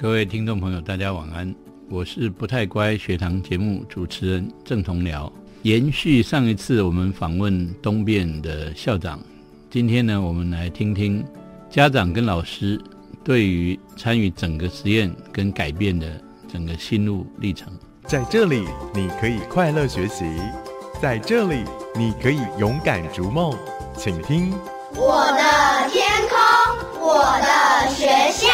各位听众朋友，大家晚安。我是不太乖学堂节目主持人郑同僚。延续上一次我们访问东变的校长，今天呢，我们来听听家长跟老师对于参与整个实验跟改变的整个心路历程。在这里，你可以快乐学习；在这里，你可以勇敢逐梦。请听我的天空，我的学校。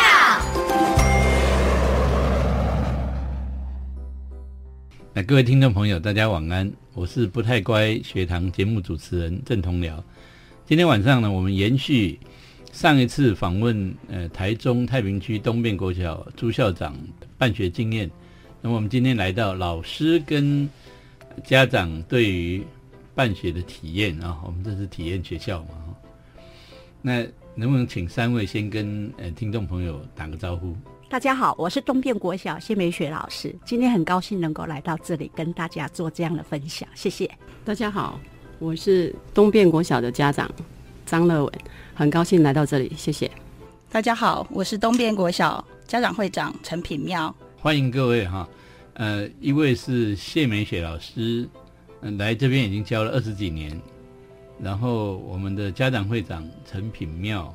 那各位听众朋友，大家晚安，我是不太乖学堂节目主持人郑同僚。今天晚上呢，我们延续上一次访问呃台中太平区东边国小朱校长办学经验。那么我们今天来到老师跟家长对于办学的体验啊，我们这是体验学校嘛。那能不能请三位先跟呃听众朋友打个招呼？大家好，我是东边国小谢美雪老师，今天很高兴能够来到这里跟大家做这样的分享，谢谢。大家好，我是东边国小的家长张乐文，很高兴来到这里，谢谢。大家好，我是东边国小家长会长陈品妙，欢迎各位哈。呃，一位是谢美雪老师，嗯，来这边已经教了二十几年，然后我们的家长会长陈品妙。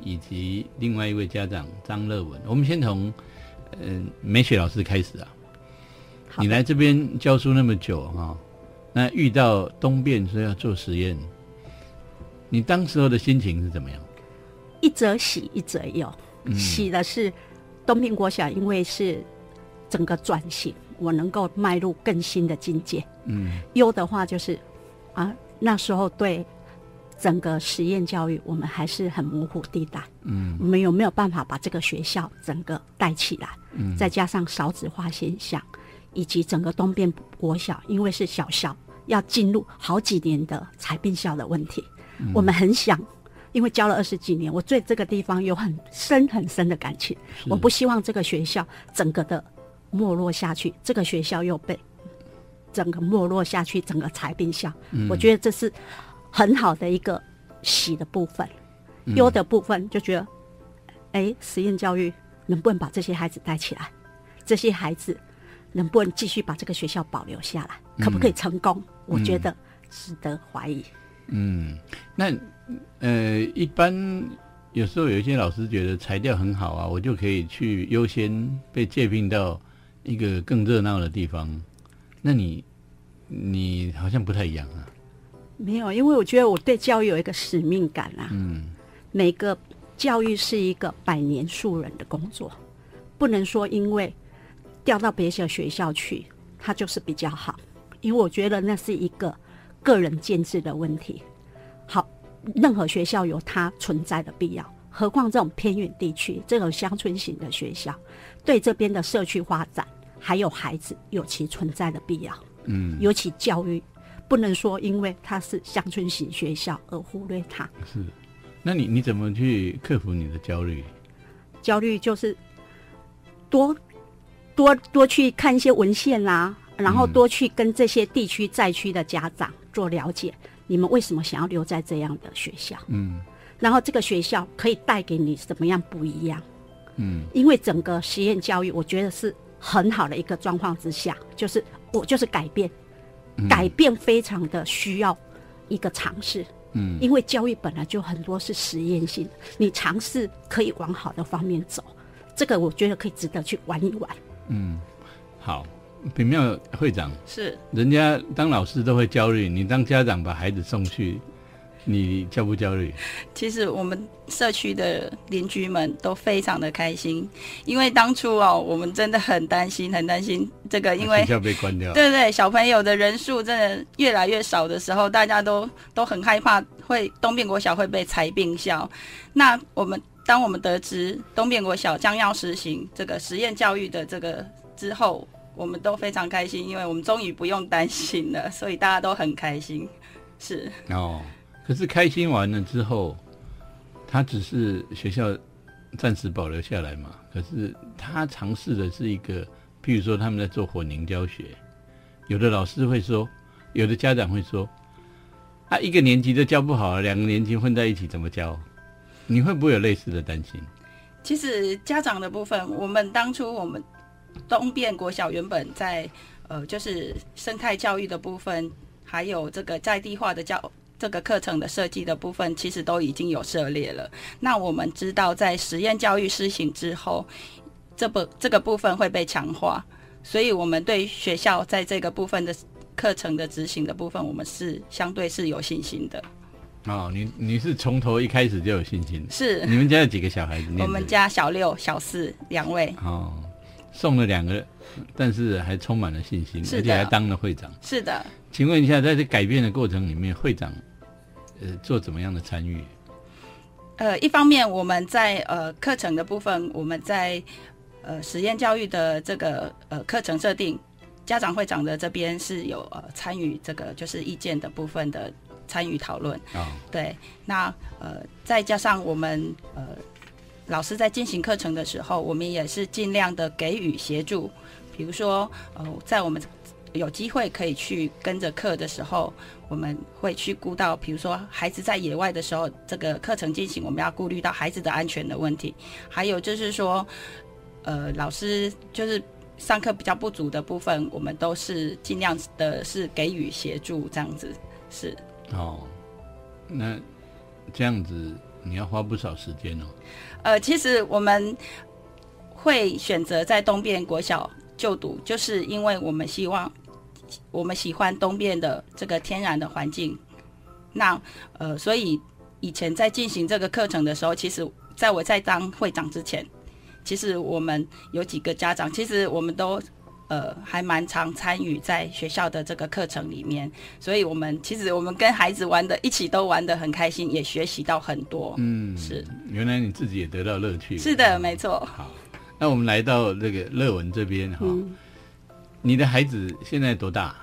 以及另外一位家长张乐文，我们先从嗯美雪老师开始啊。你来这边教书那么久哈，那遇到东变说要做实验，你当时候的心情是怎么样？一则喜，一则忧。喜的是东平国小，因为是整个转型，我能够迈入更新的境界。嗯。忧的话就是啊，那时候对。整个实验教育，我们还是很模糊地带。嗯，我们有没有办法把这个学校整个带起来？嗯，再加上少子化现象，以及整个东边国小，因为是小校，要进入好几年的裁并校的问题，我们很想，因为教了二十几年，我对这个地方有很深很深的感情。我不希望这个学校整个的没落下去，这个学校又被整个没落下去，整个裁并校，我觉得这是。很好的一个喜的部分，忧的部分就觉得，哎，实验教育能不能把这些孩子带起来？这些孩子能不能继续把这个学校保留下来？可不可以成功？我觉得值得怀疑。嗯，那呃，一般有时候有一些老师觉得材料很好啊，我就可以去优先被借聘到一个更热闹的地方。那你你好像不太一样啊。没有，因为我觉得我对教育有一个使命感啊。嗯，每个教育是一个百年树人的工作，不能说因为调到别的学校去，它就是比较好。因为我觉得那是一个个人建制的问题。好，任何学校有它存在的必要，何况这种偏远地区、这种乡村型的学校，对这边的社区发展还有孩子有其存在的必要。嗯，尤其教育。不能说因为它是乡村型学校而忽略它。是，那你你怎么去克服你的焦虑？焦虑就是多多多去看一些文献啦，然后多去跟这些地区灾区的家长做了解，你们为什么想要留在这样的学校？嗯，然后这个学校可以带给你什么样不一样？嗯，因为整个实验教育，我觉得是很好的一个状况之下，就是我就是改变。改变非常的需要一个尝试，嗯，因为教育本来就很多是实验性的，你尝试可以往好的方面走，这个我觉得可以值得去玩一玩。嗯，好，品妙会长是，人家当老师都会焦虑，你当家长把孩子送去。你焦不焦虑？其实我们社区的邻居们都非常的开心，因为当初哦，我们真的很担心，很担心这个，因为学校被关掉。对对，小朋友的人数真的越来越少的时候，大家都都很害怕会东边国小会被裁并校。那我们当我们得知东边国小将要实行这个实验教育的这个之后，我们都非常开心，因为我们终于不用担心了，所以大家都很开心。是哦。可是开心完了之后，他只是学校暂时保留下来嘛。可是他尝试的是一个，譬如说他们在做混龄教学，有的老师会说，有的家长会说，啊，一个年级都教不好了，两个年级混在一起怎么教？你会不会有类似的担心？其实家长的部分，我们当初我们东边国小原本在呃，就是生态教育的部分，还有这个在地化的教这个课程的设计的部分，其实都已经有涉猎了。那我们知道，在实验教育施行之后，这部这个部分会被强化，所以我们对学校在这个部分的课程的执行的部分，我们是相对是有信心的。哦，你你是从头一开始就有信心？是你们家有几个小孩子？我们家小六、小四两位。哦，送了两个，但是还充满了信心，而且还当了会长。是的，请问一下，在这改变的过程里面，会长呃做怎么样的参与？呃，一方面我们在呃课程的部分，我们在呃实验教育的这个呃课程设定，家长会长的这边是有呃参与这个就是意见的部分的参与讨论。啊、对，那呃再加上我们呃老师在进行课程的时候，我们也是尽量的给予协助，比如说呃在我们有机会可以去跟着课的时候，我们会去顾到，比如说孩子在野外的时候，这个课程进行，我们要顾虑到孩子的安全的问题，还有就是说，呃，老师就是上课比较不足的部分，我们都是尽量的是给予协助，这样子是。哦，那这样子你要花不少时间哦。呃，其实我们会选择在东边国小就读，就是因为我们希望我们喜欢东边的这个天然的环境。那呃，所以以前在进行这个课程的时候，其实在我在当会长之前，其实我们有几个家长，其实我们都呃还蛮常参与在学校的这个课程里面，所以我们其实我们跟孩子玩的一起都玩的很开心，也学习到很多。嗯，是原来你自己也得到乐趣。是的，没错。好，那我们来到这个乐文这边哈、嗯你的孩子现在多大？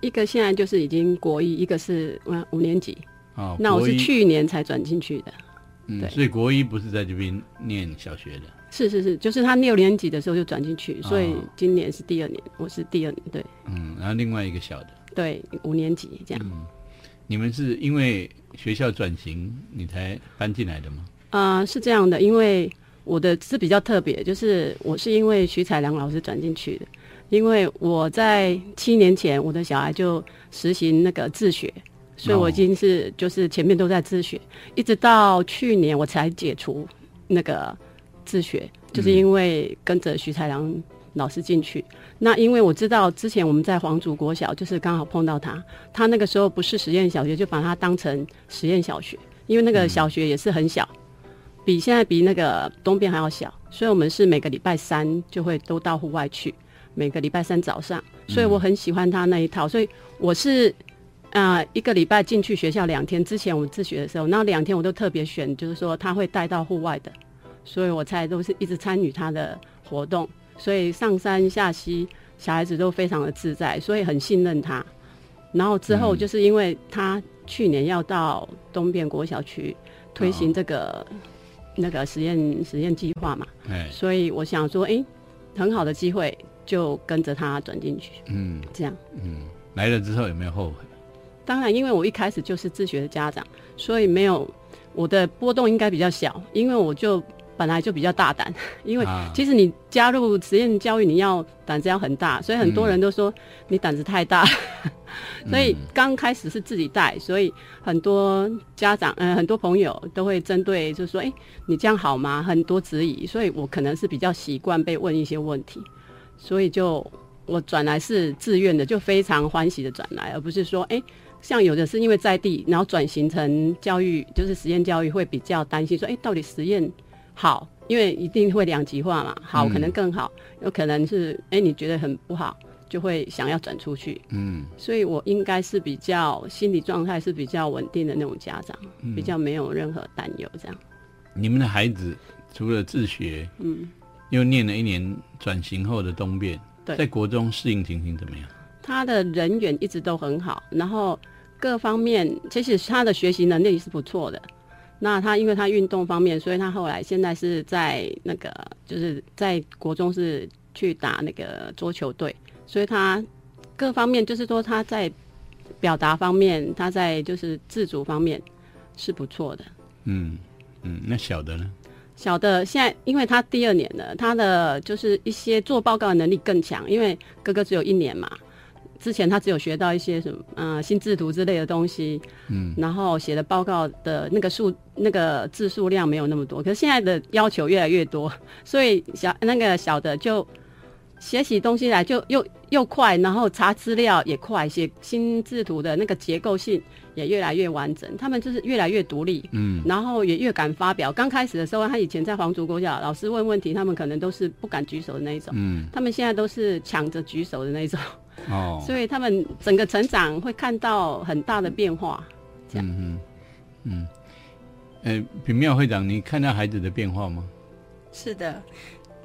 一个现在就是已经国一，一个是嗯五年级。哦，那我是，去年才转进去的。嗯，对所以国一不是在这边念小学的。是是是，就是他六年级的时候就转进去，所以哦今年是第二年，我是第二年，对嗯，然后另外一个小的，对，五年级这样。嗯，你们是因为学校转型你才搬进来的吗？啊、是这样的，因为我的是比较特别，就是我是因为徐彩良老师转进去的，因为我在七年前我的小孩就实行那个自学，所以我已经是就是前面都在自学，一直到去年我才解除那个自学，就是因为跟着徐彩良老师进去。那因为我知道之前我们在黄竹国小，就是刚好碰到他，他那个时候不是实验小学，就把它当成实验小学，因为那个小学也是很小。比现在比那个东边还要小，所以我们是每个礼拜三就会都到户外去，每个礼拜三早上，所以我很喜欢他那一套，所以我是啊、呃一个礼拜进去学校两天，之前我们自学的时候，那两天我都特别选，就是说他会带到户外的，所以我才都是一直参与他的活动，所以上山下溪，小孩子都非常的自在，所以很信任他。然后之后就是因为他去年要到东边国小去推行这个、那个实验实验计划嘛，哎，所以我想说，诶，很好的机会，就跟着他转进去，嗯这样。嗯，来了之后有没有后悔？当然，因为我一开始就是自学的家长，所以没有我的波动应该比较小，因为我就本来就比较大胆。因为啊其实你加入实验教育，你要胆子要很大，所以很多人都说你胆子太大。所以刚开始是自己带，所以很多家长，嗯、很多朋友都会针对，就说，哎、你这样好吗？很多质疑，所以我可能是比较习惯被问一些问题，所以就我转来是自愿的，就非常欢喜的转来，而不是说，哎、像有的是因为在地，然后转型成教育，就是实验教育，会比较担心说，哎、到底实验好，因为一定会两极化嘛，好嗯可能更好，有可能是，哎、你觉得很不好，就会想要转出去。嗯所以我应该是比较心理状态是比较稳定的那种家长，嗯比较没有任何担忧这样。你们的孩子除了自学，嗯，又念了一年转型后的东变，对在国中适应情形怎么样？他的人缘一直都很好，然后各方面其实他的学习能力是不错的。那他因为他运动方面，所以他后来现在是在那个就是在国中是去打那个桌球队，所以他各方面就是说他在表达方面，他在就是自主方面是不错的。嗯嗯，那小的呢？小的现在，因为他第二年了，他的就是一些做报告的能力更强，因为哥哥只有一年嘛。之前他只有学到一些什么，嗯、心智图之类的东西，嗯，然后写的报告的那个数那个字数量没有那么多，可是现在的要求越来越多，所以小那个小的就写起东西来就又又快，然后查资料也快，写心智图的那个结构性也越来越完整，他们就是越来越独立，嗯，然后也越敢发表。刚开始的时候，他以前在皇族国小，老师问问题，他们可能都是不敢举手的那一种，嗯，他们现在都是抢着举手的那一种，哦，所以他们整个成长会看到很大的变化。这样嗯嗯嗯，呃，品妙会长，你看到孩子的变化吗？是的，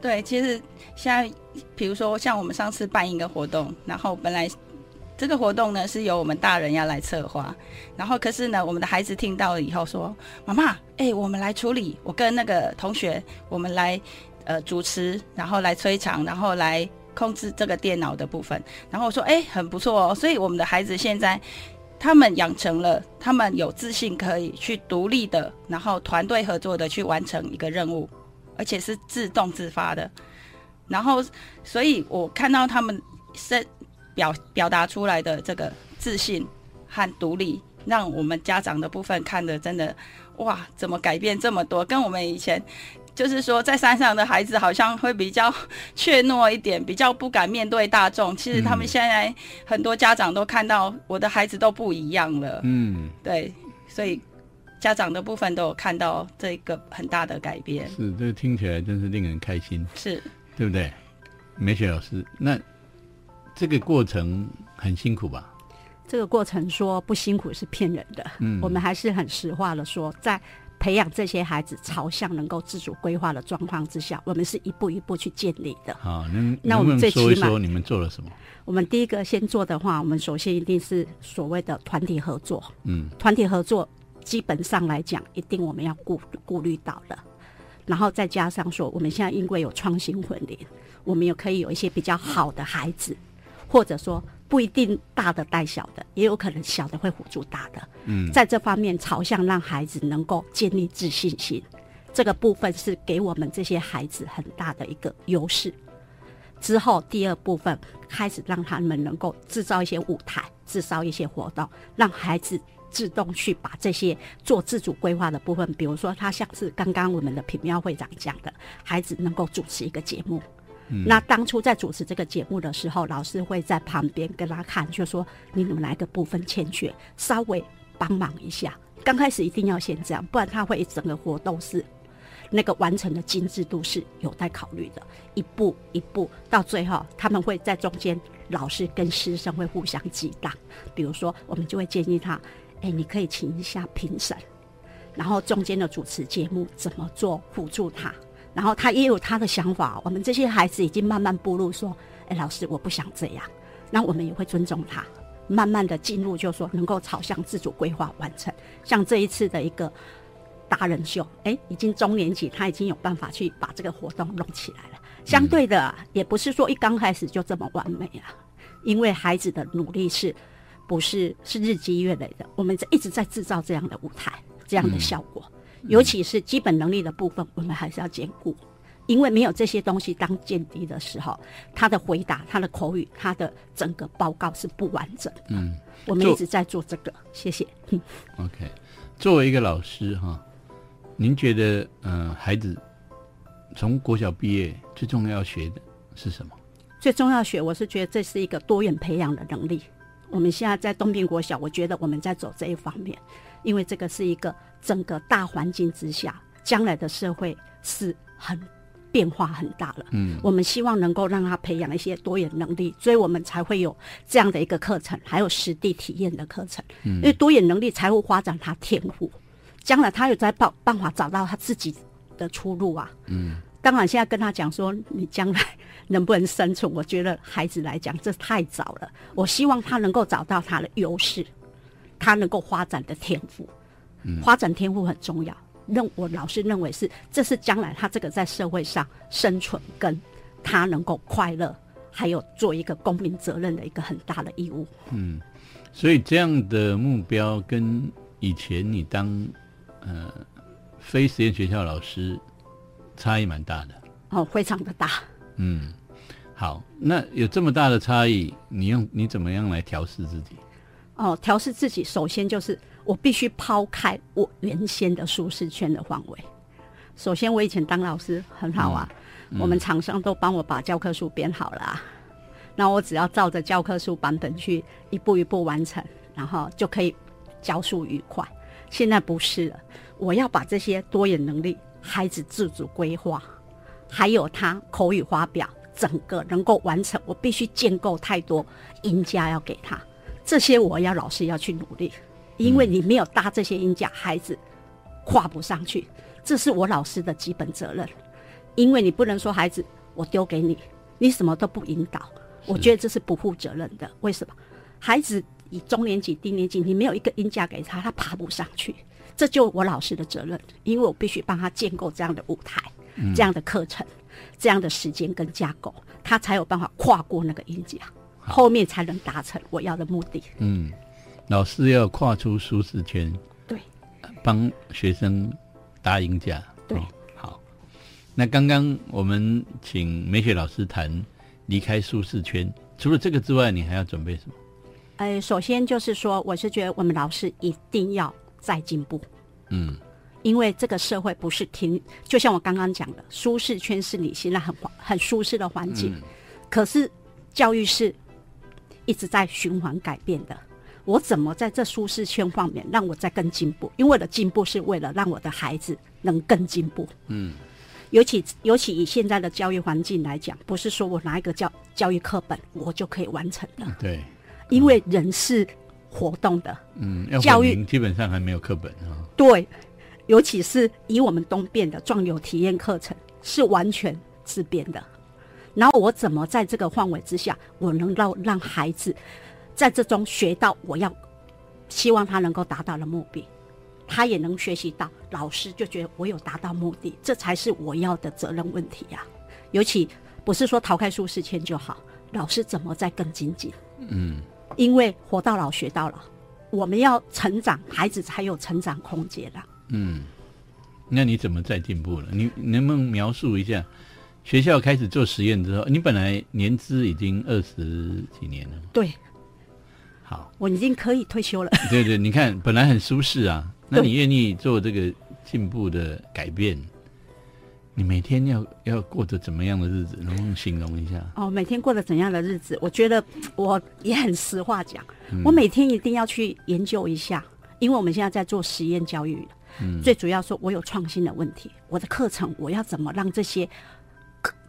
对，其实现在比如说像我们上次办一个活动，然后本来这个活动呢是由我们大人要来策划，然后可是呢，我们的孩子听到了以后说：“妈妈，哎、我们来处理，我跟那个同学，我们来呃主持，然后来催场，然后来控制这个电脑的部分。”然后我说：“哎、很不错哦。”所以我们的孩子现在。他们养成了，他们有自信，可以去独立的，然后团队合作的去完成一个任务，而且是自动自发的。然后，所以我看到他们身表表达出来的这个自信和独立，让我们家长的部分看的真的哇，怎么改变这么多？跟我们以前就是说，在山上的孩子好像会比较怯懦一点，比较不敢面对大众。其实他们嗯现在很多家长都看到我的孩子都不一样了，嗯，对，所以家长的部分都有看到这个很大的改变。是，这听起来真是令人开心，是对不对？梅雪老师，那这个过程很辛苦吧？这个过程说不辛苦是骗人的，嗯我们还是很实话的说，在培养这些孩子朝向能够自主规划的状况之下，我们是一步一步去建立的。好，那那我们最起码说你们做了什么？我们第一个先做的话，我们首先一定是所谓的团体合作。嗯团体合作基本上来讲，一定我们要顾顾虑到的。然后再加上说，我们现在因为有创新混龄，我们也可以有一些比较好的孩子，或者说不一定大的带小的，也有可能小的会辅助大的。嗯，在这方面朝向让孩子能够建立自信心，这个部分是给我们这些孩子很大的一个优势。之后第二部分开始让他们能够制造一些舞台，制造一些活动，让孩子自动去把这些做自主规划的部分，比如说他像是刚刚我们的品妙会长讲的，孩子能够主持一个节目。那当初在主持这个节目的时候，老师会在旁边跟他看，就说你们哪一个部分欠缺，稍微帮忙一下。刚开始一定要先这样，不然他会整个活动是那个完成的精致度是有待考虑的。一步一步到最后，他们会在中间，老师跟师生会互相激荡。比如说，我们就会建议他，哎，你可以请一下评审，然后中间的主持节目怎么做辅助他。然后他也有他的想法，我们这些孩子已经慢慢步入说，哎，老师，我不想这样。那我们也会尊重他，慢慢的进入，就说能够朝向自主规划完成。像这一次的一个达人秀，哎，已经中年级，他已经有办法去把这个活动弄起来了。相对的啊，也不是说一刚开始就这么完美啊，因为孩子的努力是，不是是日积月累的，我们在一直在制造这样的舞台，这样的效果。尤其是基本能力的部分，我们还是要兼顾，因为没有这些东西当见底的时候，他的回答、他的口语、他的整个报告是不完整的。嗯我们一直在做这个，谢谢。嗯，OK。作为一个老师哈，您觉得呃，孩子从国小毕业最重要要学的是什么？最重要学，我是觉得这是一个多元培养的能力。我们现在在东平国小，我觉得我们在走这一方面，因为这个是一个整个大环境之下，将来的社会是很变化很大了。嗯，我们希望能够让他培养一些多元能力，所以我们才会有这样的一个课程，还有实地体验的课程。嗯，因为多元能力才会发展他天赋，将来他有在办办法找到他自己的出路啊。嗯，当然现在跟他讲说你将来能不能生存，我觉得孩子来讲这太早了。我希望他能够找到他的优势，他能够发展的天赋。发展天赋很重要。认我老师认为是，这是将来他这个在社会上生存跟他能够快乐，还有做一个公民责任的一个很大的义务。嗯所以这样的目标跟以前你当呃非实验学校老师差异蛮大的。哦，非常的大。嗯，好，那有这么大的差异，你用你怎么样来调试自己？哦，调试自己，首先就是我必须抛开我原先的舒适圈的范围。首先，我以前当老师很好啊，我们厂商都帮我把教科书编好了、啊，那我只要照着教科书版本去一步一步完成，然后就可以教书愉快。现在不是了，我要把这些多元能力、孩子自主规划，还有他口语发表，整个能够完成，我必须建构太多赢家要给他。这些我要老师要去努力，因为你没有搭这些音架，孩子跨不上去，这是我老师的基本责任。因为你不能说孩子我丢给你，你什么都不引导，我觉得这是不负责任的。为什么？孩子以中年级、低年级，你没有一个音架给他，他爬不上去，这就我老师的责任，因为我必须帮他建构这样的舞台、这样的课程、这样的时间跟架构，他才有办法跨过那个音架。后面才能达成我要的目的。嗯，老师要跨出舒适圈，对，帮学生搭音架。对哦好。那刚刚我们请美雪老师谈离开舒适圈，除了这个之外，你还要准备什么？呃，首先就是说，我是觉得我们老师一定要再进步，嗯因为这个社会不是停，就像我刚刚讲的，舒适圈是你现在很环很舒适的环境，可是教育是一直在循环改变的。我怎么在这舒适圈方面让我再更进步？因为我的进步是为了让我的孩子能更进步。嗯，尤其尤其以现在的教育环境来讲，不是说我拿一个教教育课本我就可以完成的，对，因为人是活动的。嗯，要教育基本上还没有课本啊。对，尤其是以我们东变的壮游体验课程是完全自编的。然后我怎么在这个范围之下，我能让让孩子在这中学到我要希望他能够达到的目的，他也能学习到，老师就觉得我有达到目的，这才是我要的责任问题呀、尤其不是说逃开舒适圈就好，老师怎么在更精进？嗯，因为活到老学到老，我们要成长，孩子才有成长空间啦。嗯，那你怎么再进步了？你你能不能描述一下？学校开始做实验之后，你本来年资已经二十几年了。对好，我已经可以退休了。对对，你看本来很舒适啊，那你愿意做这个进步的改变，你每天要要过着怎么样的日子？能不能形容一下？哦，每天过着怎样的日子？我觉得我也很实话讲，我每天一定要去研究一下，因为我们现在在做实验教育，嗯最主要说我有创新的问题，我的课程我要怎么让这些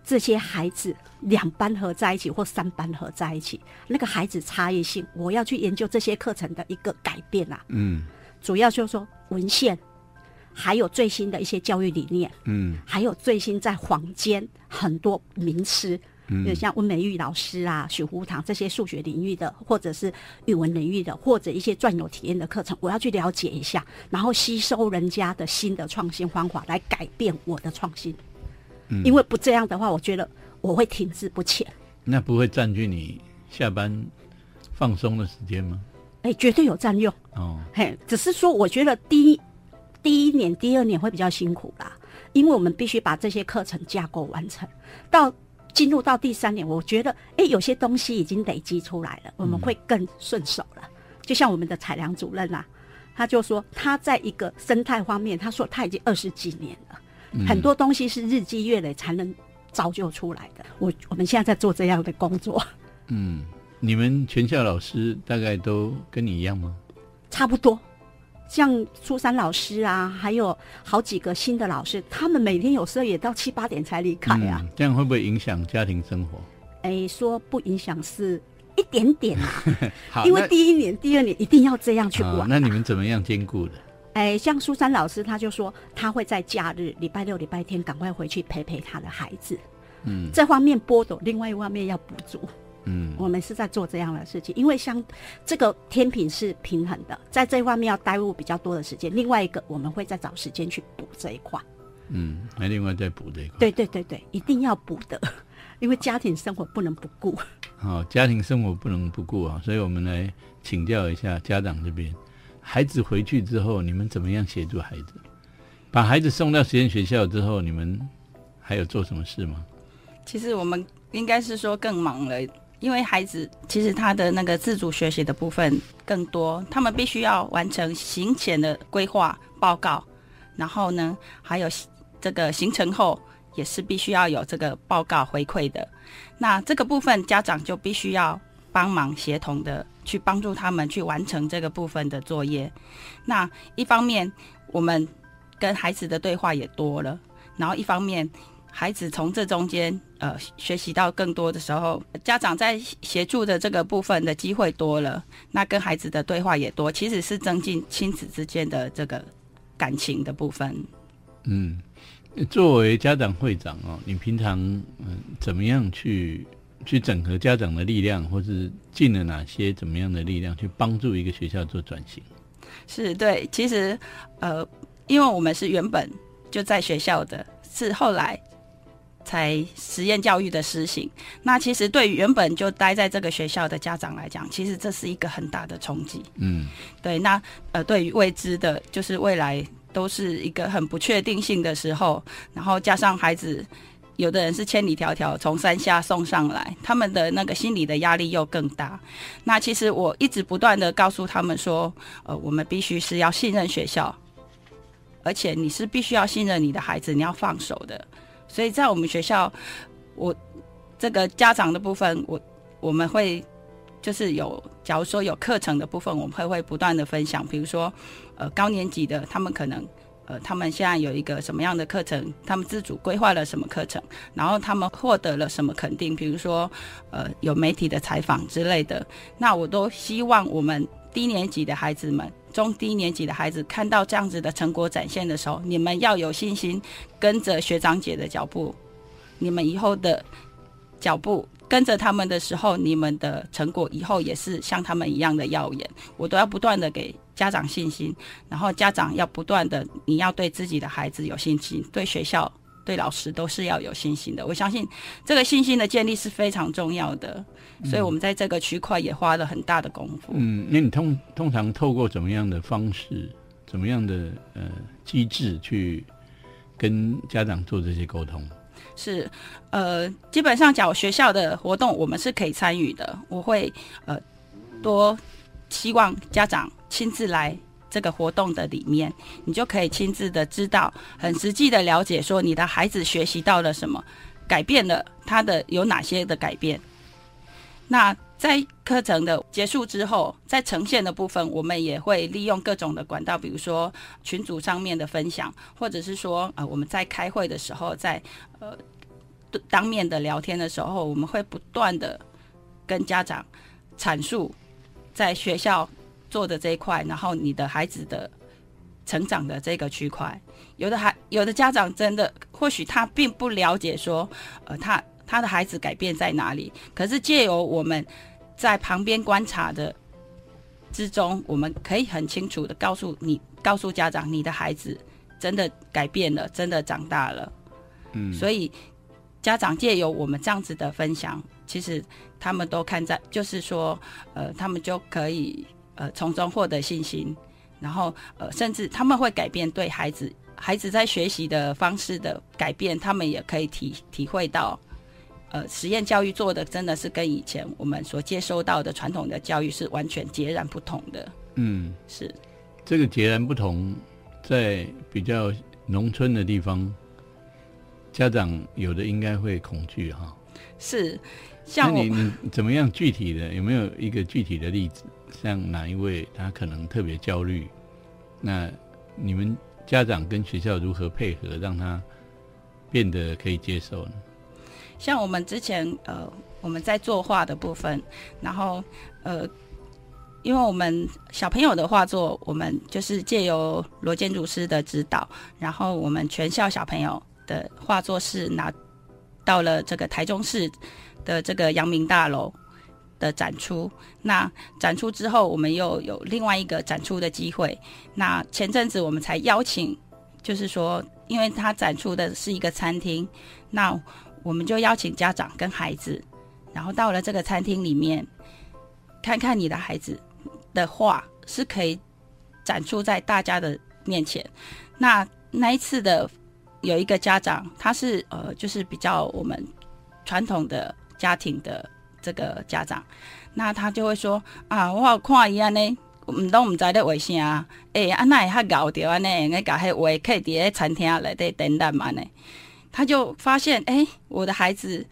这些孩子两班合在一起或三班合在一起，那个孩子差异性，我要去研究这些课程的一个改变啊，嗯主要就是说文献，还有最新的一些教育理念。嗯还有最新在坊间很多名师，嗯，像温美玉老师啊、许福堂这些数学领域的，或者是语文领域的，或者一些转有体验的课程，我要去了解一下，然后吸收人家的新的创新方法来改变我的创新。嗯因为不这样的话，我觉得我会停滞不前。那不会占据你下班放松的时间吗？哎，绝对有占用。哦，嘿，只是说我觉得第一第一年、第二年会比较辛苦啦，因为我们必须把这些课程架构完成。到进入到第三年，我觉得哎，有些东西已经累积出来了，我们会更顺手了。就像我们的采良主任啊，他就说他在一个生态方面，他说他已经二十几年了，很多东西是日积月累才能造就出来的。我我们现在在做这样的工作，嗯，你们全校老师大概都跟你一样吗？差不多。像初三老师啊，还有好几个新的老师，他们每天有时候也到七八点才离开啊。嗯，这样会不会影响家庭生活？哎、说不影响是一点点啊，因为第一年、第二年一定要这样去啊管、那你们怎么样兼顾的？哎、像苏珊老师，他就说他会在假日、礼拜六、礼拜天赶快回去陪陪他的孩子。嗯这方面剥夺，另外一方面要补足。嗯我们是在做这样的事情，因为像这个天平是平衡的，在这方面要耽误比较多的时间。另外一个，我们会再找时间去补这一块。嗯，还另外再补这一块。对对对对，一定要补的，因为家庭生活不能不顾。好、家庭生活不能不顾啊，所以我们来请教一下家长这边，孩子回去之后，你们怎么样协助孩子？把孩子送到实验学校之后，你们还有做什么事吗？其实我们应该是说更忙了，因为孩子其实他的那个自主学习的部分更多，他们必须要完成行前的规划报告，然后呢，还有这个行程后也是必须要有这个报告回馈的。那这个部分家长就必须要帮忙协同的去帮助他们去完成这个部分的作业。那一方面我们跟孩子的对话也多了，然后一方面。孩子从这中间呃学习到更多的时候，家长在协助的这个部分的机会多了，那跟孩子的对话也多，其实是增进亲子之间的这个感情的部分。嗯，作为家长会长哦，你平常嗯怎么样去去整合家长的力量，或是尽了哪些怎么样的力量去帮助一个学校做转型？是对，其实呃，因为我们是原本就在学校的，是后来。才实验教育的施行，那其实对于原本就待在这个学校的家长来讲，其实这是一个很大的冲击。嗯，对。那呃，对于未知的，就是未来都是一个很不确定性的时候，然后加上孩子，有的人是千里迢迢从山下送上来，他们的那个心理的压力又更大。那其实我一直不断的告诉他们说，呃，我们必须是要信任学校，而且你是必须要信任你的孩子，你要放手的。所以在我们学校，我这个家长的部分，我我们会就是有，假如说有课程的部分，我们会会不断的分享。比如说，呃，高年级的他们可能，呃，他们现在有一个什么样的课程，他们自主规划了什么课程，然后他们获得了什么肯定，比如说，呃，有媒体的采访之类的。那我都希望我们低年级的孩子们。中低年级的孩子看到这样子的成果展现的时候，你们要有信心，跟着学长姐的脚步，你们以后的脚步跟着他们的时候，你们的成果以后也是像他们一样的耀眼。我都要不断的给家长信心，然后家长要不断的，你要对自己的孩子有信心，对学校。对老师都是要有信心的，我相信这个信心的建立是非常重要的，所以我们在这个区块也花了很大的功夫。嗯，那你通通常透过怎么样的方式、怎么样的呃机制去跟家长做这些沟通？是呃，基本上讲学校的活动，我们是可以参与的。我会呃多希望家长亲自来。这个活动的里面，你就可以亲自的知道，很实际的了解，说你的孩子学习到了什么，改变了他的有哪些的改变。那在课程的结束之后，在呈现的部分，我们也会利用各种的管道，比如说群组上面的分享，或者是说呃我们在开会的时候，在呃当面的聊天的时候，我们会不断的跟家长阐述在学校。做的这一块，然后你的孩子的成长的这个区块，有的孩有的家长真的或许他并不了解说，呃，他他的孩子改变在哪里？可是借由我们在旁边观察的之中，我们可以很清楚的告诉你，告诉家长，你的孩子真的改变了，真的长大了。嗯，所以家长借由我们这样子的分享，其实他们都看在，就是说，呃，他们就可以。呃，从中获得信心，然后呃，甚至他们会改变对孩子孩子在学习的方式的改变，他们也可以体体会到，呃，实验教育做的真的是跟以前我们所接收到的传统的教育是完全截然不同的。嗯，是这个截然不同，在比较农村的地方，家长有的应该会恐惧哈。是，像你你怎么样具体的有没有一个具体的例子？像哪一位他可能特别焦虑？那你们家长跟学校如何配合，让他变得可以接受呢？像我们之前呃，我们在作画的部分，然后呃，因为我们小朋友的画作，我们就是借由罗建筑师的指导，然后我们全校小朋友的画作是拿到了这个台中市的这个阳明大楼。的展出，那展出之后，我们又有另外一个展出的机会。那前阵子我们才邀请，就是说，因为他展出的是一个餐厅，那我们就邀请家长跟孩子，然后到了这个餐厅里面，看看你的孩子的画是可以展出在大家的面前。那那一次的有一个家长，他是呃，就是比较我们传统的家庭的这个家长，那他就会说啊，我好看伊安尼，毋拢毋知咧为啥，诶、啊那会较搞着安尼，应该搞迄话可以伫咧餐厅内底等等嘛呢？他就发现，诶、我的孩子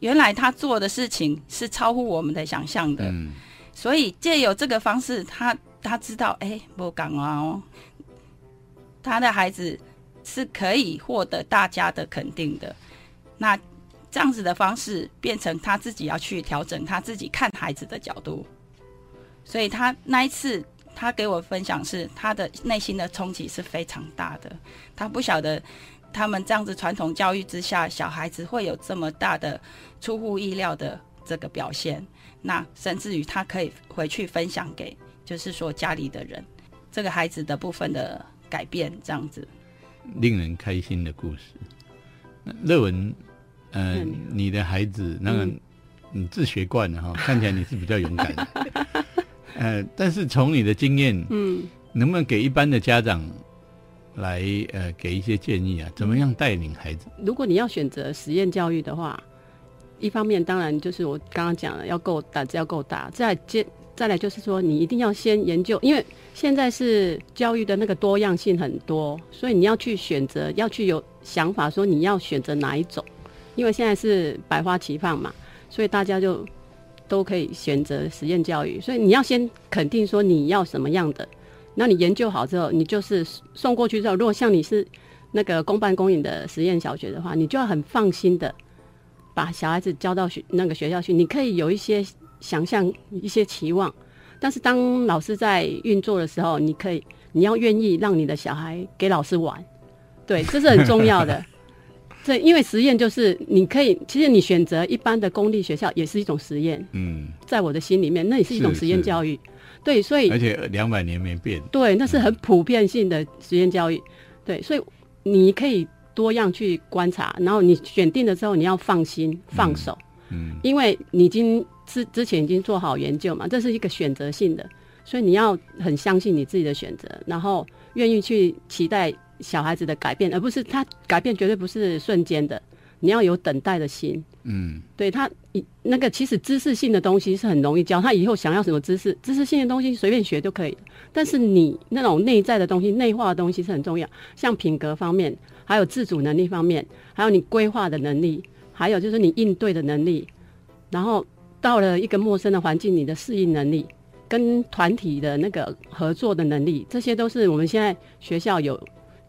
原来他做的事情是超乎我们的想象的，嗯所以借由这个方式，他他知道，哎、不敢啊哦，他的孩子是可以获得大家的肯定的。那这样子的方式，变成他自己要去调整他自己看孩子的角度。所以他那一次，他给我分享是他的内心的冲击是非常大的。他不晓得他们这样子传统教育之下，小孩子会有这么大的出乎意料的这个表现。那甚至于他可以回去分享给，就是说家里的人，这个孩子的部分的改变，这样子。令人开心的故事。那乐文，呃，嗯你的孩子那个嗯你自学惯了哈，看起来你是比较勇敢的。呃，但是从你的经验，嗯，能不能给一般的家长来呃给一些建议啊？怎么样带领孩子？如果你要选择实验教育的话，一方面当然就是我刚刚讲的，要够胆子要够大，再接再来就是说你一定要先研究，因为现在是教育的那个多样性很多，所以你要去选择，要去有想法说你要选择哪一种，因为现在是百花齐放嘛，所以大家就都可以选择实验教育，所以你要先肯定说你要什么样的，那你研究好之后，你就是送过去之后，如果像你是那个公办公营的实验小学的话，你就要很放心的把小孩子交到学那个学校去，你可以有一些想象、一些期望，但是当老师在运作的时候，你可以你要愿意让你的小孩给老师玩，对，这是很重要的。这因为实验就是你可以，其实你选择一般的公立学校也是一种实验，嗯，在我的心里面，那也是一种实验教育。对，所以而且两百年没变。对，那是很普遍性的实验教育。对，所以你可以多样去观察，然后你选定了之后，你要放心放手，嗯因为你已经之之前已经做好研究嘛，这是一个选择性的，所以你要很相信你自己的选择，然后愿意去期待小孩子的改变，而不是他改变绝对不是瞬间的，你要有等待的心。嗯对他以那个其实知识性的东西是很容易教，他以后想要什么知识，知识性的东西随便学就可以。但是你那种内在的东西、内化的东西是很重要，像品格方面，还有自主能力方面，还有你规划的能力，还有就是你应对的能力，然后到了一个陌生的环境，你的适应能力。跟团体的那个合作的能力，这些都是我们现在学校有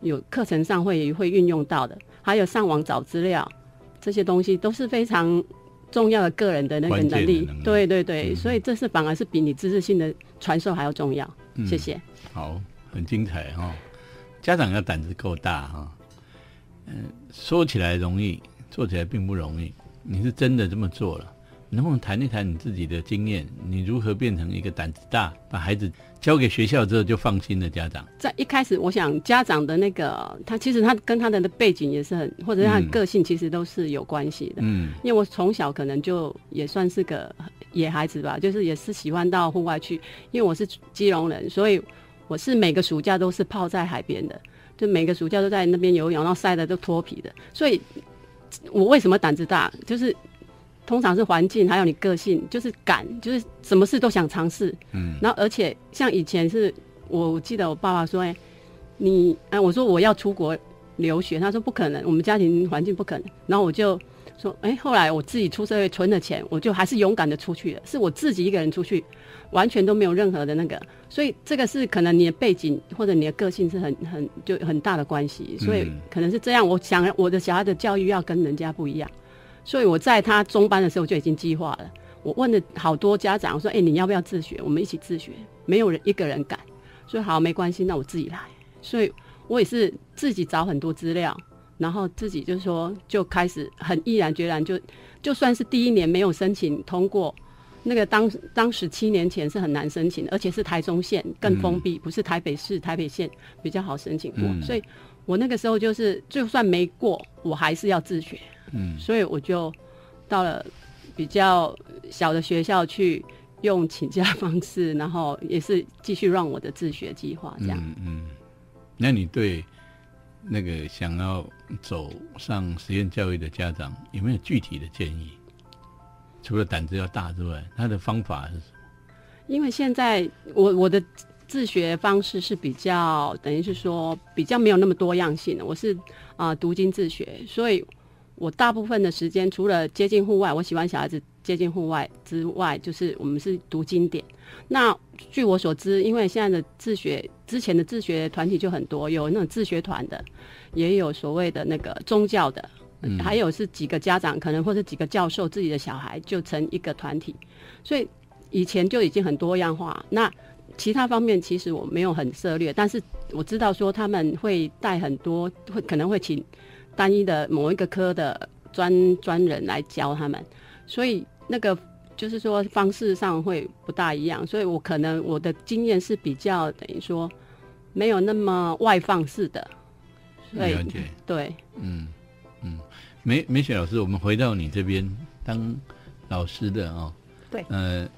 有课程上会会运用到的，还有上网找资料，这些东西都是非常重要的个人的那个能力。能力对对对，嗯所以这是反而是比你知识性的传授还要重要。嗯谢谢。好，很精彩哈、家长要胆子够大哈、嗯、说起来容易，做起来并不容易。你是真的这么做了，能不能谈一谈你自己的经验？你如何变成一个胆子大，把孩子交给学校之后就放心的家长？在一开始，我想家长的那个他其实他跟他的背景也是很，或者他的嗯个性其实都是有关系的。嗯因为我从小可能就也算是个野孩子吧，就是也是喜欢到户外去。因为我是基隆人，所以我是每个暑假都是泡在海边的，就每个暑假都在那边游泳，然后晒的都脱皮的。所以，我为什么胆子大？就是通常是环境，还有你个性，就是敢，就是什么事都想尝试。嗯然后而且像以前是我我记得我爸爸说，哎、你，哎、我说我要出国留学，他说不可能，我们家庭环境不可能。然后我就说，哎、后来我自己出社会存了钱，我就还是勇敢的出去了，是我自己一个人出去，完全都没有任何的那个，所以这个是可能你的背景或者你的个性是很很就很大的关系，所以嗯可能是这样。我想我的小孩的教育要跟人家不一样，所以我在他中班的时候就已经计划了。我问了好多家长，我说：“哎、你要不要自学？我们一起自学。”没有人一个人敢，所以好没关系，那我自己来。所以我也是自己找很多资料，然后自己就说就开始很毅然决然就，就算是第一年没有申请通过，那个当当时七年前是很难申请的，而且是台中县更封闭，不是台北市、台北县比较好申请过，嗯所以我那个时候就是就算没过，我还是要自学。嗯所以我就到了比较小的学校去用请假方式，然后也是继续让我的自学计划这样。嗯嗯。那你对那个想要走上实验教育的家长，有没有具体的建议？除了胆子要大之外，他的方法是什么？因为现在我我的自学方式是比较等于是说比较没有那么多样性的，我是啊、读经自学，所以我大部分的时间除了接近户外，我喜欢小孩子接近户外之外，就是我们是读经典。那据我所知，因为现在的自学之前的自学团体就很多，有那种自学团的，也有所谓的那个宗教的，还有是几个家长可能或者几个教授自己的小孩就成一个团体，所以以前就已经很多样化。那其他方面其实我没有很涉猎，但是我知道说他们会带很多，会可能会请单一的某一个科的专专人来教他们，所以那个就是说方式上会不大一样，所以我可能我的经验是比较等于说没有那么外放式的，所以了解，对，嗯嗯，梅梅雪老师，我们回到你这边当老师的哦，对。呃，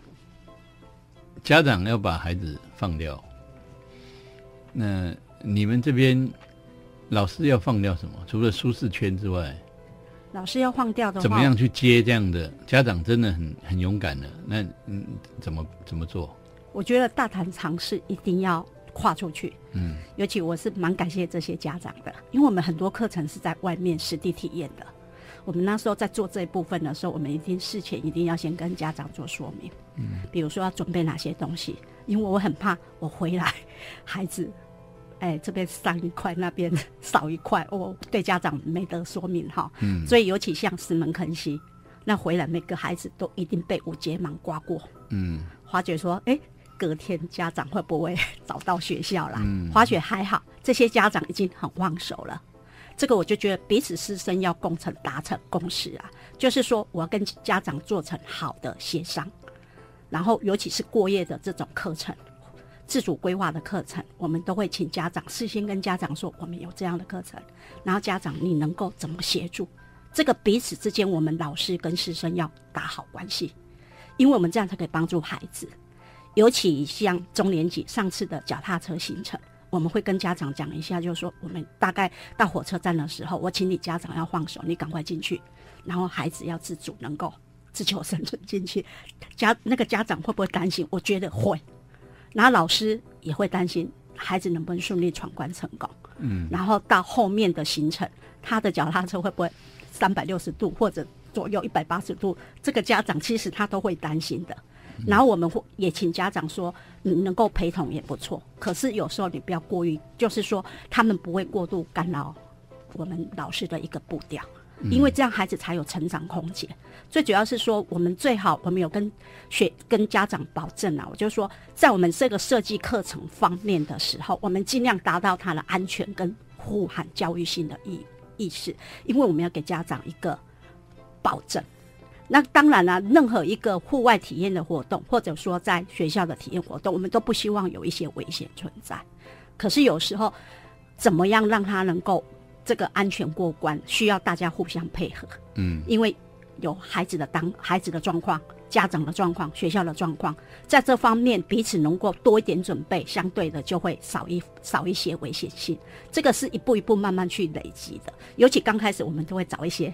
家长要把孩子放掉，那你们这边老师要放掉什么？除了舒适圈之外，老师要放掉的话，怎么样去接这样的家长？真的很很勇敢的，那嗯，怎么怎么做？我觉得大胆尝试一定要跨出去。嗯，尤其我是蛮感谢这些家长的，因为我们很多课程是在外面实地体验的。我们那时候在做这一部分的时候，我们一定事前一定要先跟家长做说明，嗯，比如说要准备哪些东西，因为我很怕我回来孩子，哎，这边上一块，那边 少一块，哦对家长没得说明哈，嗯所以尤其像石门坑溪，那回来每个孩子都一定被五节芒刮过，嗯华姐说：“哎、隔天家长会不会 找到学校啦？”嗯华姐还好，这些家长已经很忘手了。这个我就觉得彼此师生要共成达成共识啊，就是说我要跟家长做成好的协商，然后尤其是过夜的这种课程。自主规划的课程，我们都会请家长事先跟家长说，我们有这样的课程，然后家长你能够怎么协助？这个彼此之间，我们老师跟师生要打好关系，因为我们这样才可以帮助孩子。尤其像中年级上次的脚踏车行程，我们会跟家长讲一下，就是说我们大概到火车站的时候，我请你家长要放手，你赶快进去，然后孩子要自主，能够自求生存进去。家那个家长会不会担心？我觉得会，然后老师也会担心孩子能不能顺利闯关成功。嗯，然后到后面的行程，他的脚踏车会不会三百六十度或者左右一百八十度？这个家长其实他都会担心的。然后我们会也请家长说，你能够陪同也不错。可是有时候你不要过于，就是说他们不会过度干扰我们老师的一个步调，因为这样孩子才有成长空间。最主要是说，我们最好我们有跟学跟家长保证啊，我就说，在我们这个设计课程方面的时候，我们尽量达到他的安全跟富含教育性的意意识，因为我们要给家长一个保证。那当然了、任何一个户外体验的活动，或者说在学校的体验活动，我们都不希望有一些危险存在。可是有时候，怎么样让他能够这个安全过关，需要大家互相配合。嗯因为有孩子的当孩子的状况、家长的状况、学校的状况，在这方面彼此能够多一点准备，相对的就会少一少一些危险性。这个是一步一步慢慢去累积的，尤其刚开始我们都会找一些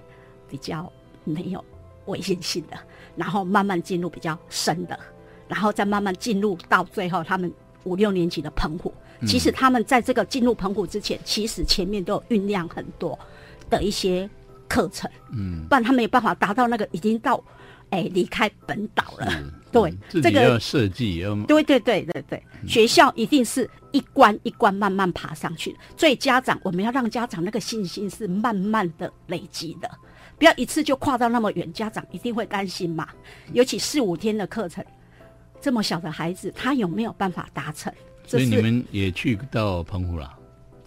比较没有危险性的，然后慢慢进入比较深的，然后再慢慢进入到最后他们五六年级的澎湖。其实他们在这个进入澎湖之前，其实前面都有酝酿很多的一些课程。嗯，不然他没有办法达到那个已经到，哎，离开本岛了。对这个要设计要对对对对对，学校一定是一关一关慢慢爬上去的。所以家长，我们要让家长那个信心是慢慢的累积的，不要一次就跨到那么远，家长一定会担心嘛。尤其四五天的课程，这么小的孩子，他有没有办法达成？所以你们也去到澎湖了，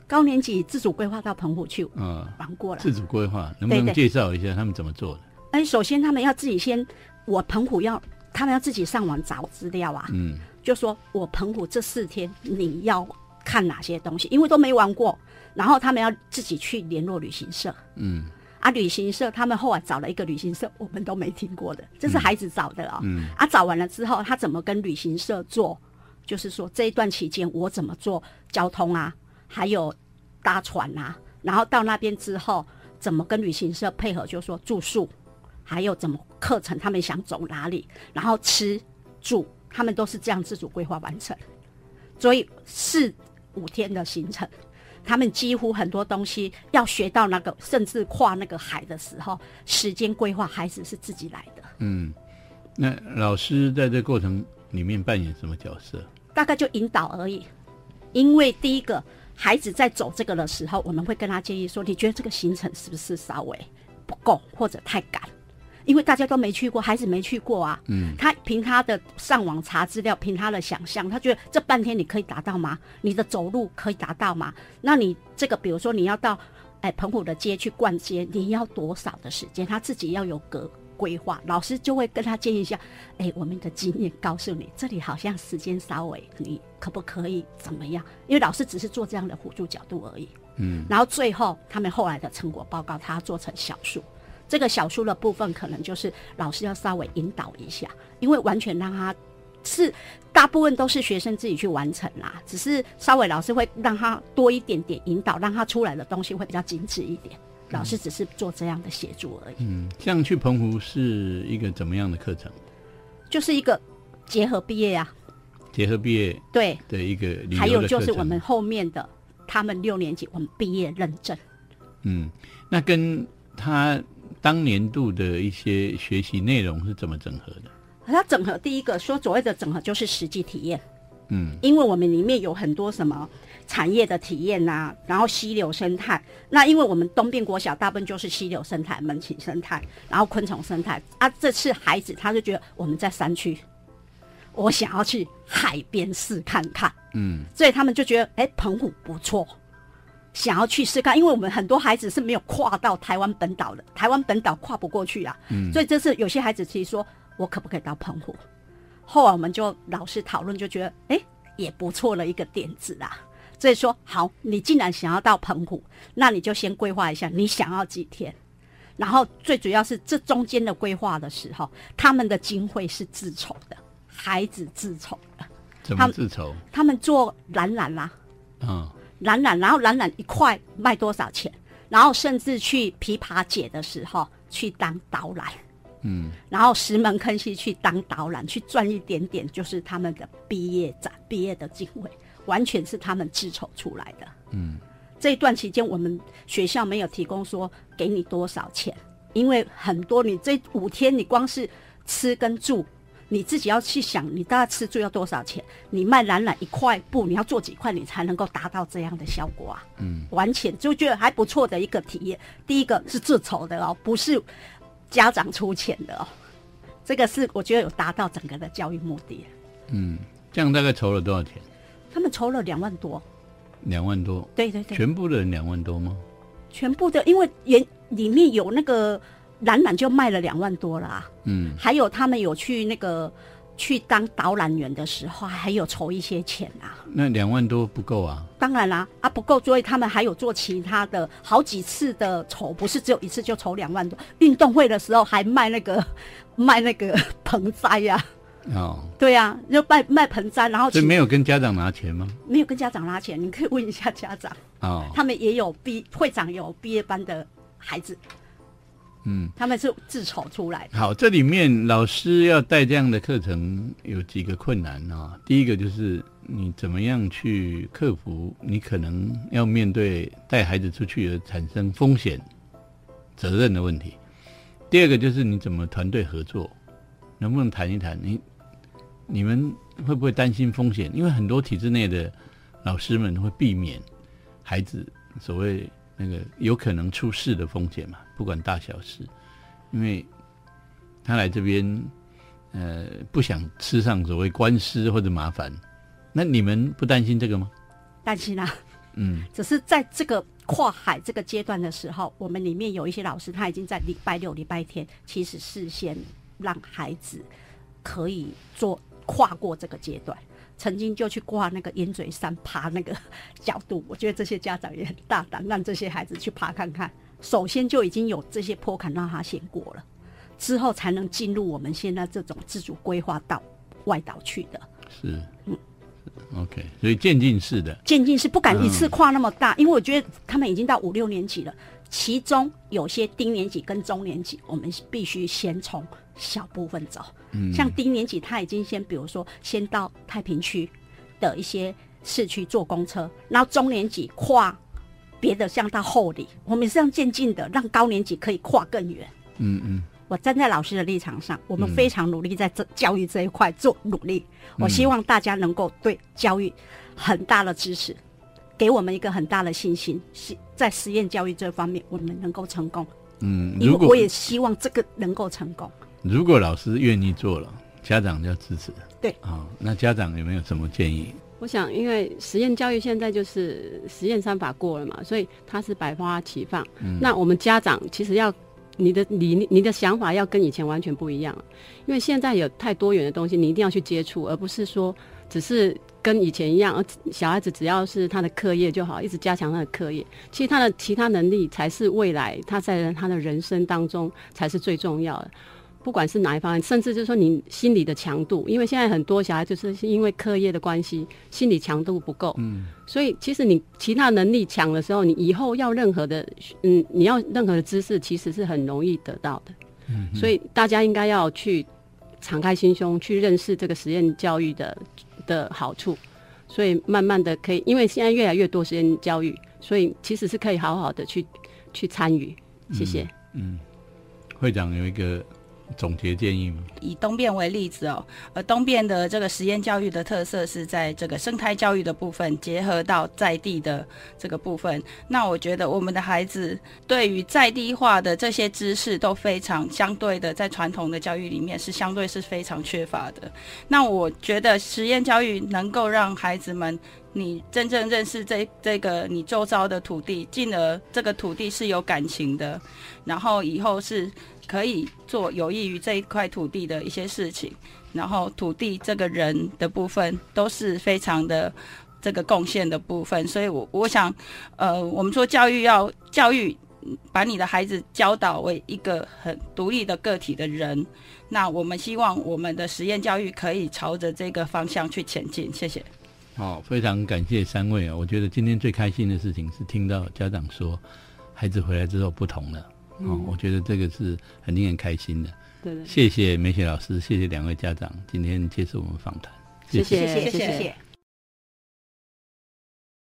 高年级自主规划到澎湖去嗯，玩过了。自主规划，能不能介绍一下他们怎么做的？哎，首先他们要自己先，我澎湖要他们要自己上网找资料啊。嗯就说我澎湖这四天你要看哪些东西，因为都没玩过，然后他们要自己去联络旅行社嗯啊，旅行社他们后来找了一个旅行社，我们都没听过的，这是孩子找的哦。嗯啊，找完了之后，他怎么跟旅行社做？就是说这一段期间我怎么做交通啊，还有搭船啊，然后到那边之后，怎么跟旅行社配合，就是说住宿，还有怎么课程，他们想走哪里，然后吃住，他们都是这样自主规划完成。所以四五天的行程，他们几乎很多东西要学到那个，甚至跨那个海的时候，时间规划孩子是自己来的。嗯，那老师在这过程里面扮演什么角色？大概就引导而已。因为第一个孩子在走这个的时候，我们会跟他建议说：“你觉得这个行程是不是稍微不够或者太赶？”因为大家都没去过，孩子没去过啊。嗯。他凭他的上网查资料，凭他的想象，他觉得这半天你可以达到吗？你的走路可以达到吗？那你这个，比如说你要到哎澎湖的街去逛街，你要多少的时间？他自己要有个。规划老师就会跟他建议一下，哎，我们的经验告诉你，这里好像时间稍微，你可不可以怎么样？因为老师只是做这样的辅助角度而已。嗯，然后最后他们后来的成果报告，他做成小数，这个小书的部分可能就是老师要稍微引导一下，因为完全让他是大部分都是学生自己去完成啦，只是稍微老师会让他多一点点引导，让他出来的东西会比较精致一点。老师只是做这样的协助而已。嗯，像去澎湖是一个怎么样的课程？就是一个结合毕业呀。结合毕业对的一个，还有就是我们后面的他们六年级我们毕业认证。嗯，那跟他当年度的一些学习内容是怎么整合的？它整合第一个说所谓的整合就是实际体验。嗯，因为我们里面有很多什么。产业的体验呐，然后溪流生态。那因为我们东边国小大部分就是溪流生态、门禽生态，然后昆虫生态啊。这次孩子他就觉得我们在山区，我想要去海边试看看。嗯，所以他们就觉得哎，澎湖不错，想要去试看。因为我们很多孩子是没有跨到台湾本岛的，台湾本岛跨不过去啊。嗯，所以这次有些孩子其实说我可不可以到澎湖？后来我们就老师讨论，就觉得哎，也不错的一个点子啦。所以说，好，你既然想要到澎湖，那你就先规划一下你想要几天，然后最主要是这中间的规划的时候，他们的经费是自筹的，孩子自筹的。怎么自筹？他们做蓝染啦，嗯，蓝染，然后蓝染一块卖多少钱？然后甚至去琵琶节的时候去当导览，嗯，然后石门坑溪去当导览，去赚一点点，就是他们的毕业展、毕业的经费。完全是他们自筹出来的。嗯，这一段期间，我们学校没有提供说给你多少钱，因为很多你这五天你光是吃跟住，你自己要去想，你大概吃住要多少钱？你卖染染一块布，你要做几块，你才能够达到这样的效果啊？嗯，完全就觉得还不错的一个体验。第一个是自筹的哦，不是家长出钱的哦，这个是我觉得有达到整个的教育目的。嗯，这样大概筹了多少钱？他们筹了两万多，两万多，对对对，全部的人两万多吗？全部的，因为原里面有那个冉冉就卖了两万多了，嗯，还有他们有去那个去当导览员的时候，还有筹一些钱啊。那两万多不够啊？当然啦，啊不够，所以他们还有做其他的好几次的筹，不是只有一次就筹两万多。运动会的时候还卖那个 卖那个盆栽呀。哦，对呀，就卖卖盆栽，然后所以没有跟家长拿钱吗？没有跟家长拿钱，你可以问一下家长。哦，他们也有毕会长有毕业班的孩子，嗯，他们是自筹出来的。好，这里面老师要带这样的课程有几个困难啊？第一个就是你怎么样去克服你可能要面对带孩子出去而产生风险责任的问题。第二个就是你怎么团队合作，能不能谈一谈你？你们会不会担心风险？因为很多体制内的老师们会避免孩子所谓那个有可能出事的风险嘛，不管大小事，因为他来这边，呃，不想吃上所谓官司或者麻烦。那你们不担心这个吗？担心啊，嗯，只是在这个跨海这个阶段的时候，我们里面有一些老师，他已经在礼拜六、礼拜天，其实事先让孩子可以做。跨过这个阶段，曾经就去挂那个鹰嘴山爬那个 角度，我觉得这些家长也很大胆，让这些孩子去爬看看。首先就已经有这些坡坎让他先过了，之后才能进入我们现在这种自主规划到外岛去的。是，嗯，OK，所以渐进式的，渐进式不敢一次跨那么大，因为我觉得他们已经到五六年级了，其中有些低年级跟中年级，我们必须先从小部分走。嗯，像低年级他已经先，比如说先到太平区的一些市区坐公车，然后中年级跨别的像到后里，我们是这样渐进的，让高年级可以跨更远。嗯嗯。我站在老师的立场上，我们非常努力在这教育这一块做努力。我希望大家能够对教育很大的支持，给我们一个很大的信心，是在实验教育这方面我们能够成功。嗯，如果我也希望这个能够成功。如果老师愿意做了，家长就要支持。对，啊，那家长有没有什么建议？我想，因为实验教育现在就是实验三法过了嘛，所以它是百花齐放。那我们家长其实要。你的你你的想法要跟以前完全不一样，因为现在有太多元的东西，你一定要去接触，而不是说只是跟以前一样，而小孩子只要是他的课业就好，一直加强他的课业，其实他的其他能力才是未来他在他的人生当中才是最重要的。不管是哪一方面，甚至就是说你心理的强度，因为现在很多小孩就是因为课业的关系，心理强度不够，嗯，所以其实你其他能力强的时候，你以后要任何的，嗯，你要任何的知识，其实是很容易得到的，嗯，所以大家应该要去敞开心胸去认识这个实验教育的的好处，所以慢慢的可以，因为现在越来越多时间教育，所以其实是可以好好的去去参与，谢谢，嗯，会长有一个。总结建议吗？以东变为例子哦，而东变的这个实验教育的特色是在这个生态教育的部分结合到在地的这个部分。那我觉得我们的孩子对于在地化的这些知识都非常相对的，在传统的教育里面是相对是非常缺乏的。那我觉得实验教育能够让孩子们你真正认识这这个你周遭的土地，进而这个土地是有感情的，然后以后是。可以做有益于这一块土地的一些事情，然后土地这个人的部分都是非常的这个贡献的部分，所以我我想，呃，我们说教育要教育，把你的孩子教导为一个很独立的个体的人，那我们希望我们的实验教育可以朝着这个方向去前进。谢谢。好，非常感谢三位啊！我觉得今天最开心的事情是听到家长说，孩子回来之后不同了。哦，我觉得这个是很令人开心的。对对，谢谢梅雪老师，谢谢两位家长今天接受我们访谈，谢谢谢谢谢谢。